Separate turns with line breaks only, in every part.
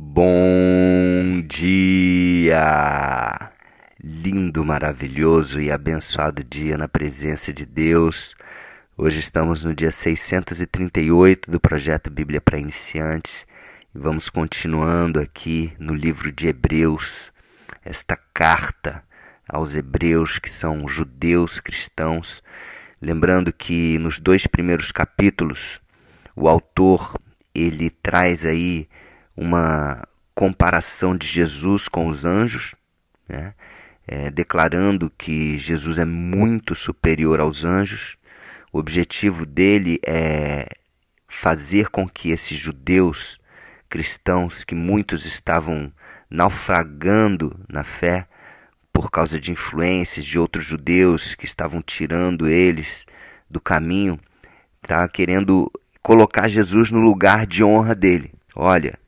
Bom dia! Lindo, maravilhoso e abençoado dia na presença de Deus. Hoje estamos no dia 638 do projeto Bíblia para Iniciantes e vamos continuando aqui no livro de Hebreus, esta carta aos hebreus que são judeus cristãos. Lembrando que nos dois primeiros capítulos o autor ele traz aí uma comparação de Jesus com os anjos, né? é, declarando que Jesus é muito superior aos anjos. O objetivo dele é fazer com que esses judeus cristãos, que muitos estavam naufragando na fé por causa de influências de outros judeus que estavam tirando eles do caminho, tá querendo colocar Jesus no lugar de honra dele. Olha,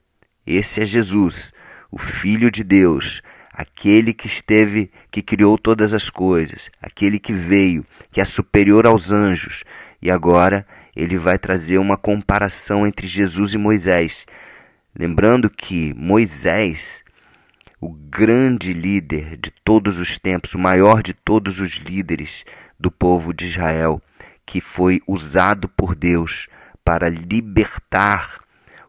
esse é Jesus, o Filho de Deus, aquele que esteve, que criou todas as coisas, aquele que veio, que é superior aos anjos. E agora ele vai trazer uma comparação entre Jesus e Moisés. Lembrando que Moisés, o grande líder de todos os tempos, o maior de todos os líderes do povo de Israel, que foi usado por Deus para libertar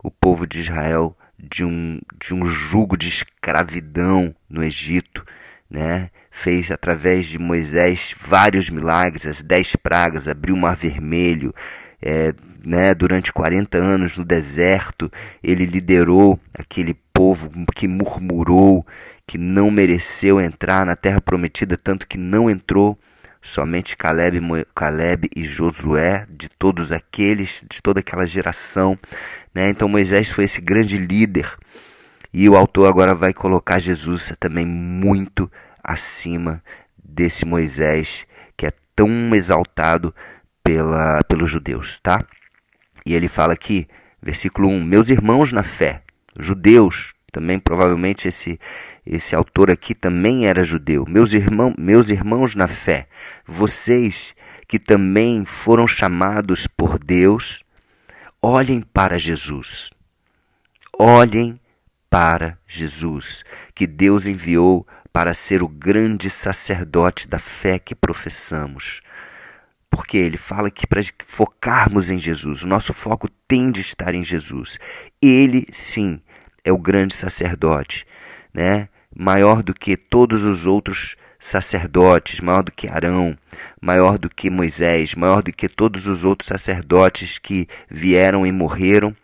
o povo de Israel de um, de um jugo de escravidão no Egito, né? fez através de Moisés vários milagres, as dez pragas, abriu o mar vermelho, é, né? durante 40 anos no deserto, ele liderou aquele povo que murmurou, que não mereceu entrar na terra prometida, tanto que não entrou. Somente Caleb, Caleb e Josué, de todos aqueles, de toda aquela geração, né? Então Moisés foi esse grande líder e o autor agora vai colocar Jesus também muito acima desse Moisés que é tão exaltado pela, pelos judeus, tá? E ele fala aqui, versículo 1: Meus irmãos na fé, judeus, também provavelmente esse esse autor aqui também era judeu. Meus irmãos, meus irmãos na fé, vocês que também foram chamados por Deus, olhem para Jesus. Olhem para Jesus, que Deus enviou para ser o grande sacerdote da fé que professamos. Porque ele fala que para focarmos em Jesus, o nosso foco tem de estar em Jesus. Ele, sim, é o grande sacerdote, né? maior do que todos os outros sacerdotes, maior do que Arão, maior do que Moisés, maior do que todos os outros sacerdotes que vieram e morreram,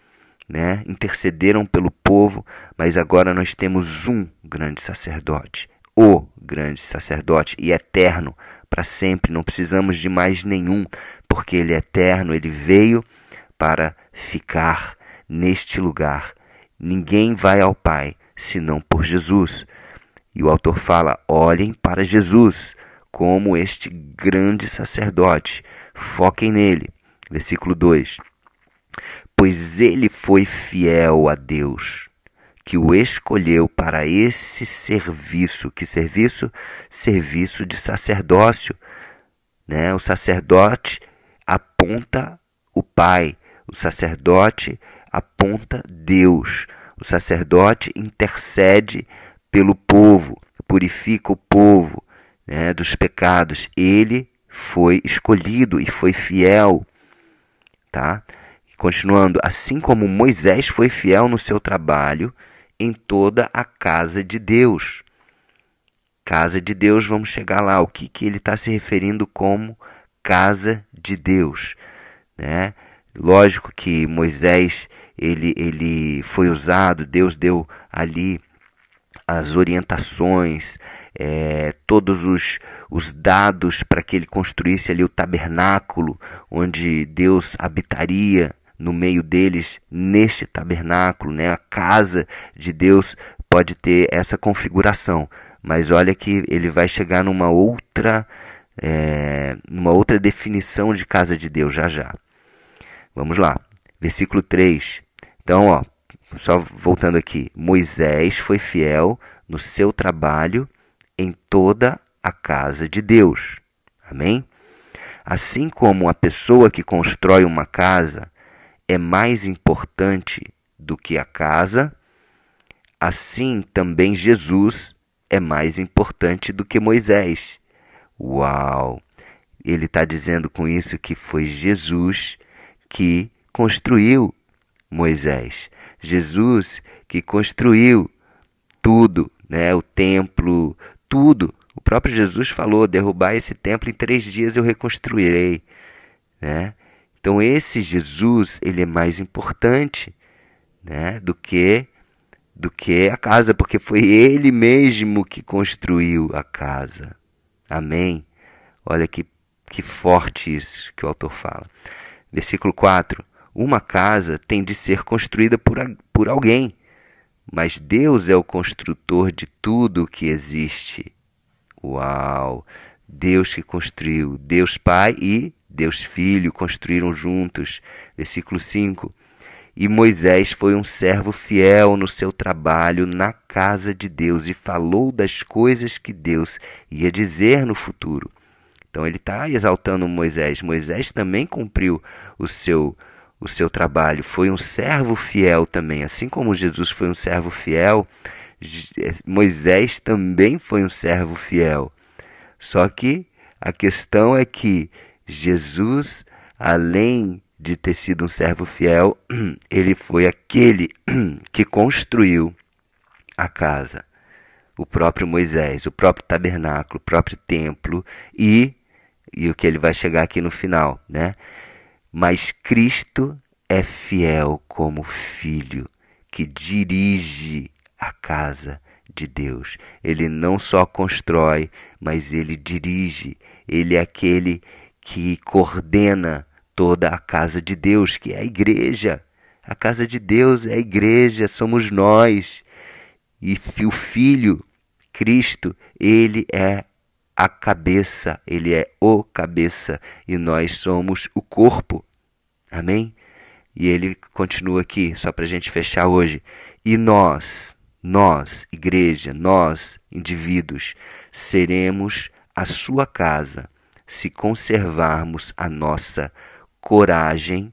né? intercederam pelo povo, mas agora nós temos um grande sacerdote, o grande sacerdote e eterno para sempre, não precisamos de mais nenhum, porque ele é eterno, ele veio para ficar neste lugar. Ninguém vai ao Pai senão por Jesus. E o autor fala: olhem para Jesus como este grande sacerdote, foquem nele. Versículo 2: Pois ele foi fiel a Deus, que o escolheu para esse serviço. Que serviço? Serviço de sacerdócio. Né? O sacerdote aponta o Pai, o sacerdote aponta Deus, o sacerdote intercede pelo povo, purifica o povo né, dos pecados. Ele foi escolhido e foi fiel. Tá? Continuando, assim como Moisés foi fiel no seu trabalho em toda a casa de Deus. Casa de Deus, vamos chegar lá. O que, que ele está se referindo como casa de Deus? Né? Lógico que Moisés ele, ele foi usado, Deus deu ali as orientações, é, todos os, os dados para que ele construísse ali o tabernáculo, onde Deus habitaria no meio deles neste tabernáculo, né? A casa de Deus pode ter essa configuração, mas olha que ele vai chegar numa outra, é, numa outra definição de casa de Deus já já. Vamos lá, versículo 3. Então, ó, só voltando aqui, Moisés foi fiel no seu trabalho em toda a casa de Deus. Amém? Assim como a pessoa que constrói uma casa é mais importante do que a casa, assim também Jesus é mais importante do que Moisés. Uau! Ele está dizendo com isso que foi Jesus que construiu Moisés. Jesus que construiu tudo, né? O templo, tudo. O próprio Jesus falou: derrubar esse templo em três dias eu reconstruirei, né? Então esse Jesus ele é mais importante, né? Do que do que a casa, porque foi ele mesmo que construiu a casa. Amém. Olha que que forte isso que o autor fala. Versículo 4: Uma casa tem de ser construída por, por alguém, mas Deus é o construtor de tudo o que existe. Uau! Deus que construiu, Deus Pai e Deus Filho construíram juntos. Versículo 5. E Moisés foi um servo fiel no seu trabalho na casa de Deus e falou das coisas que Deus ia dizer no futuro. Então ele está exaltando Moisés. Moisés também cumpriu o seu o seu trabalho, foi um servo fiel também, assim como Jesus foi um servo fiel, é, Moisés também foi um servo fiel. Só que a questão é que Jesus, além de ter sido um servo fiel, ele foi aquele que construiu a casa. O próprio Moisés, o próprio tabernáculo, o próprio templo e e o que ele vai chegar aqui no final, né? Mas Cristo é fiel como filho que dirige a casa de Deus. Ele não só constrói, mas ele dirige. Ele é aquele que coordena toda a casa de Deus, que é a igreja. A casa de Deus é a igreja, somos nós. E o Filho, Cristo, ele é a cabeça, ele é o cabeça e nós somos o corpo. Amém? E ele continua aqui, só para a gente fechar hoje. E nós, nós, igreja, nós, indivíduos, seremos a sua casa se conservarmos a nossa coragem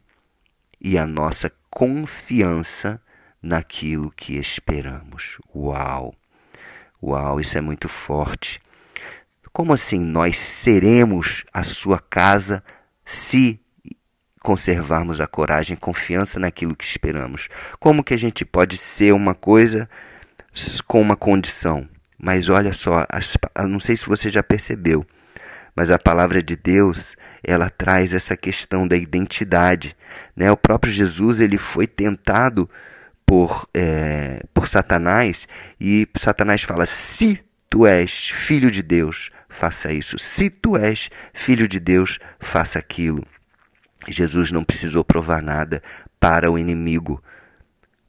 e a nossa confiança naquilo que esperamos. Uau! Uau, isso é muito forte. Como assim nós seremos a sua casa se conservarmos a coragem e confiança naquilo que esperamos? Como que a gente pode ser uma coisa com uma condição? Mas olha só, não sei se você já percebeu, mas a palavra de Deus ela traz essa questão da identidade. Né? O próprio Jesus ele foi tentado por, é, por Satanás e Satanás fala: se tu és filho de Deus, faça isso. Se tu és filho de Deus, faça aquilo. Jesus não precisou provar nada para o inimigo,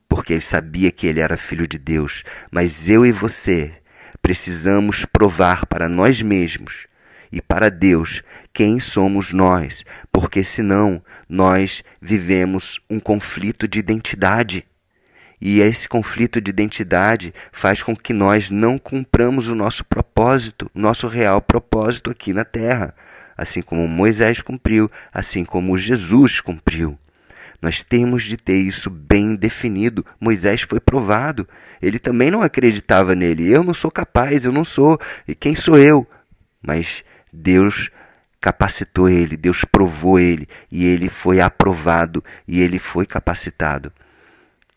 porque ele sabia que ele era filho de Deus. Mas eu e você precisamos provar para nós mesmos e para Deus quem somos nós, porque senão nós vivemos um conflito de identidade. E esse conflito de identidade faz com que nós não cumpramos o nosso propósito, o nosso real propósito aqui na terra, assim como Moisés cumpriu, assim como Jesus cumpriu. Nós temos de ter isso bem definido. Moisés foi provado. Ele também não acreditava nele. Eu não sou capaz, eu não sou. E quem sou eu? Mas Deus capacitou ele, Deus provou ele e ele foi aprovado e ele foi capacitado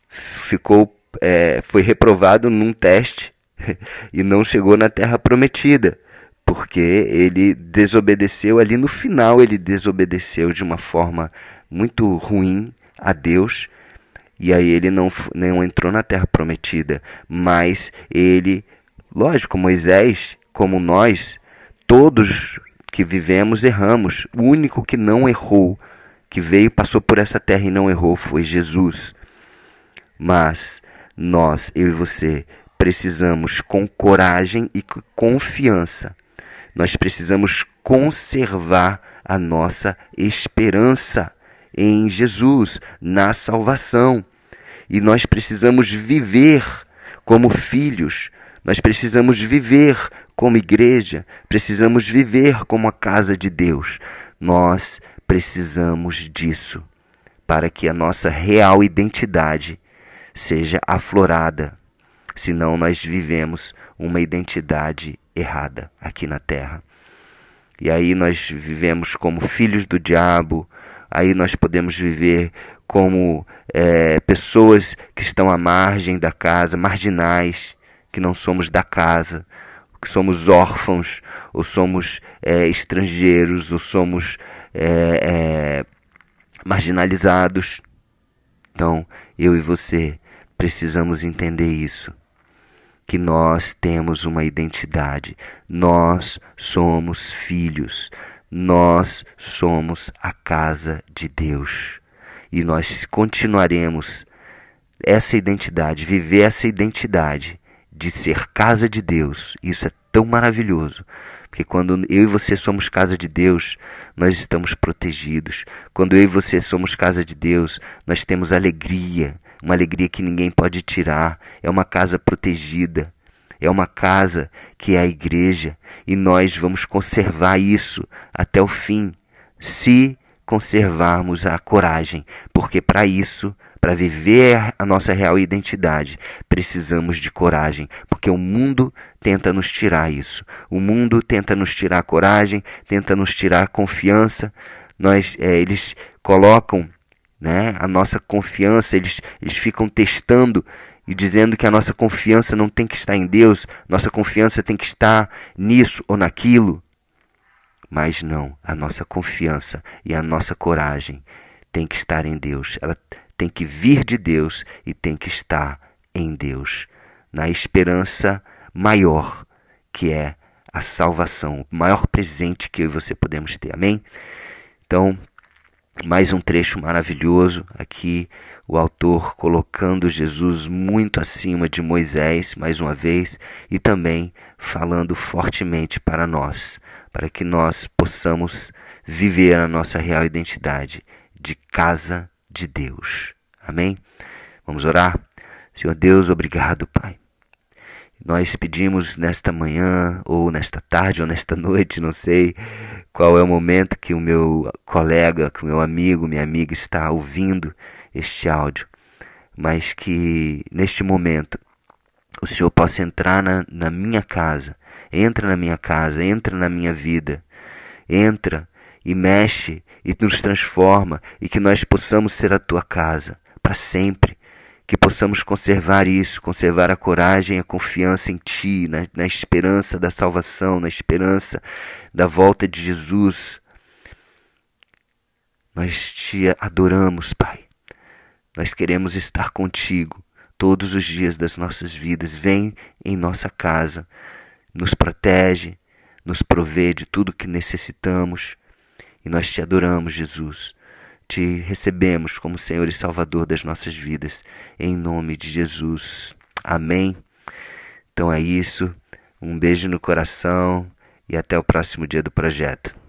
ficou é, foi reprovado num teste e não chegou na terra prometida porque ele desobedeceu ali no final ele desobedeceu de uma forma muito ruim a Deus e aí ele não, não entrou na terra prometida. Mas ele lógico Moisés como nós todos que vivemos erramos. O único que não errou que veio passou por essa terra e não errou foi Jesus mas nós, eu e você, precisamos com coragem e confiança. Nós precisamos conservar a nossa esperança em Jesus, na salvação. E nós precisamos viver como filhos, nós precisamos viver como igreja, precisamos viver como a casa de Deus. Nós precisamos disso para que a nossa real identidade seja aflorada, senão nós vivemos uma identidade errada aqui na terra. E aí nós vivemos como filhos do diabo, aí nós podemos viver como é, pessoas que estão à margem da casa, marginais, que não somos da casa, que somos órfãos, ou somos é, estrangeiros, ou somos é, é marginalizados. Então, eu e você precisamos entender isso. Que nós temos uma identidade, nós somos filhos, nós somos a casa de Deus. E nós continuaremos essa identidade, viver essa identidade de ser casa de Deus. Isso é tão maravilhoso. Porque quando eu e você somos casa de Deus, nós estamos protegidos. Quando eu e você somos casa de Deus, nós temos alegria, uma alegria que ninguém pode tirar. É uma casa protegida. É uma casa que é a igreja e nós vamos conservar isso até o fim, se conservarmos a coragem, porque para isso para viver a nossa real identidade, precisamos de coragem, porque o mundo tenta nos tirar isso. O mundo tenta nos tirar a coragem, tenta nos tirar a confiança. Nós, é, eles colocam né, a nossa confiança, eles, eles ficam testando e dizendo que a nossa confiança não tem que estar em Deus, nossa confiança tem que estar nisso ou naquilo. Mas não, a nossa confiança e a nossa coragem tem que estar em Deus. Ela tem que vir de Deus e tem que estar em Deus, na esperança maior que é a salvação, o maior presente que eu e você podemos ter. Amém? Então, mais um trecho maravilhoso aqui, o autor colocando Jesus muito acima de Moisés, mais uma vez, e também falando fortemente para nós, para que nós possamos viver a nossa real identidade de casa de Deus. Amém? Vamos orar? Senhor Deus, obrigado, Pai. Nós pedimos nesta manhã, ou nesta tarde, ou nesta noite, não sei qual é o momento que o meu colega, que o meu amigo, minha amiga está ouvindo este áudio, mas que neste momento o Senhor possa entrar na, na minha casa, entra na minha casa, entra na minha vida, entra e mexe e nos transforma e que nós possamos ser a tua casa para sempre. Que possamos conservar isso, conservar a coragem, a confiança em Ti, na, na esperança da salvação, na esperança da volta de Jesus. Nós te adoramos, Pai. Nós queremos estar contigo todos os dias das nossas vidas. Vem em nossa casa, nos protege, nos provê de tudo que necessitamos. E nós te adoramos, Jesus. Te recebemos como Senhor e Salvador das nossas vidas, em nome de Jesus. Amém. Então é isso. Um beijo no coração e até o próximo dia do projeto.